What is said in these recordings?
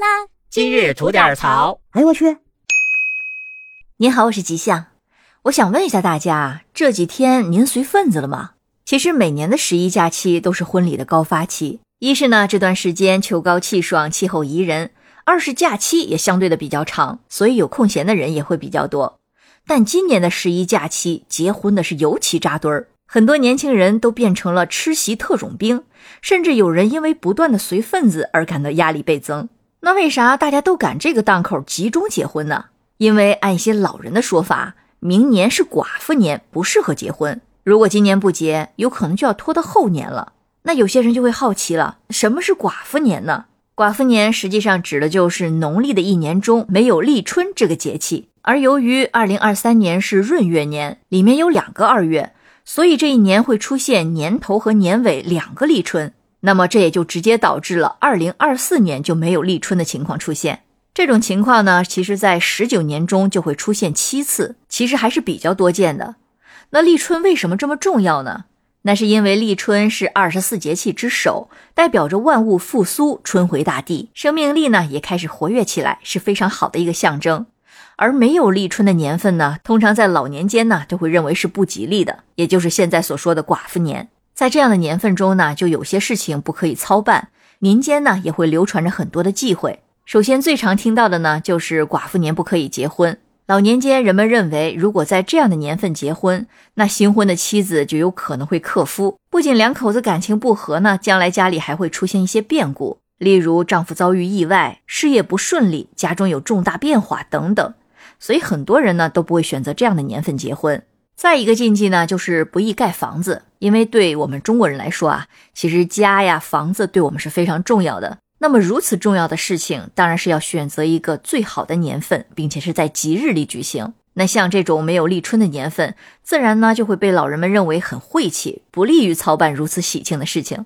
啦！今日吐点槽。哎呦我去！您好，我是吉祥。我想问一下大家，这几天您随份子了吗？其实每年的十一假期都是婚礼的高发期，一是呢这段时间秋高气爽，气候宜人；二是假期也相对的比较长，所以有空闲的人也会比较多。但今年的十一假期，结婚的是尤其扎堆儿，很多年轻人都变成了吃席特种兵，甚至有人因为不断的随份子而感到压力倍增。那为啥大家都赶这个档口集中结婚呢？因为按一些老人的说法，明年是寡妇年，不适合结婚。如果今年不结，有可能就要拖到后年了。那有些人就会好奇了，什么是寡妇年呢？寡妇年实际上指的就是农历的一年中没有立春这个节气。而由于二零二三年是闰月年，里面有两个二月，所以这一年会出现年头和年尾两个立春。那么这也就直接导致了二零二四年就没有立春的情况出现。这种情况呢，其实在十九年中就会出现七次，其实还是比较多见的。那立春为什么这么重要呢？那是因为立春是二十四节气之首，代表着万物复苏，春回大地，生命力呢也开始活跃起来，是非常好的一个象征。而没有立春的年份呢，通常在老年间呢，都会认为是不吉利的，也就是现在所说的寡妇年。在这样的年份中呢，就有些事情不可以操办，民间呢也会流传着很多的忌讳。首先最常听到的呢，就是寡妇年不可以结婚。老年间人们认为，如果在这样的年份结婚，那新婚的妻子就有可能会克夫，不仅两口子感情不和呢，将来家里还会出现一些变故，例如丈夫遭遇意外、事业不顺利、家中有重大变化等等。所以很多人呢都不会选择这样的年份结婚。再一个禁忌呢，就是不宜盖房子，因为对我们中国人来说啊，其实家呀、房子对我们是非常重要的。那么如此重要的事情，当然是要选择一个最好的年份，并且是在吉日里举行。那像这种没有立春的年份，自然呢就会被老人们认为很晦气，不利于操办如此喜庆的事情。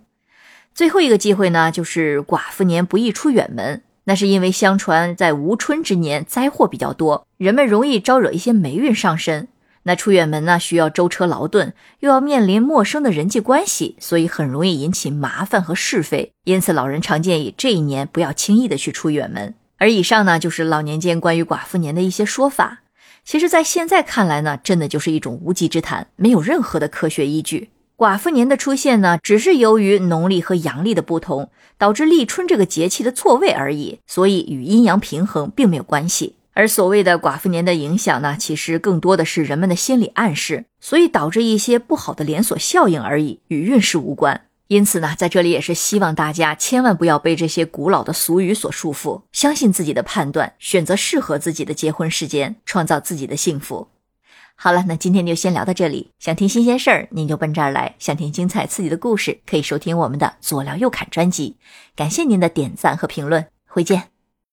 最后一个忌讳呢，就是寡妇年不宜出远门。那是因为相传在无春之年灾祸比较多，人们容易招惹一些霉运上身。那出远门呢，需要舟车劳顿，又要面临陌生的人际关系，所以很容易引起麻烦和是非。因此，老人常建议这一年不要轻易的去出远门。而以上呢，就是老年间关于寡妇年的一些说法。其实，在现在看来呢，真的就是一种无稽之谈，没有任何的科学依据。寡妇年的出现呢，只是由于农历和阳历的不同，导致立春这个节气的错位而已，所以与阴阳平衡并没有关系。而所谓的寡妇年的影响呢，其实更多的是人们的心理暗示，所以导致一些不好的连锁效应而已，与运势无关。因此呢，在这里也是希望大家千万不要被这些古老的俗语所束缚，相信自己的判断，选择适合自己的结婚时间，创造自己的幸福。好了，那今天就先聊到这里。想听新鲜事儿，您就奔这儿来；想听精彩刺激的故事，可以收听我们的左聊右侃专辑。感谢您的点赞和评论，回见。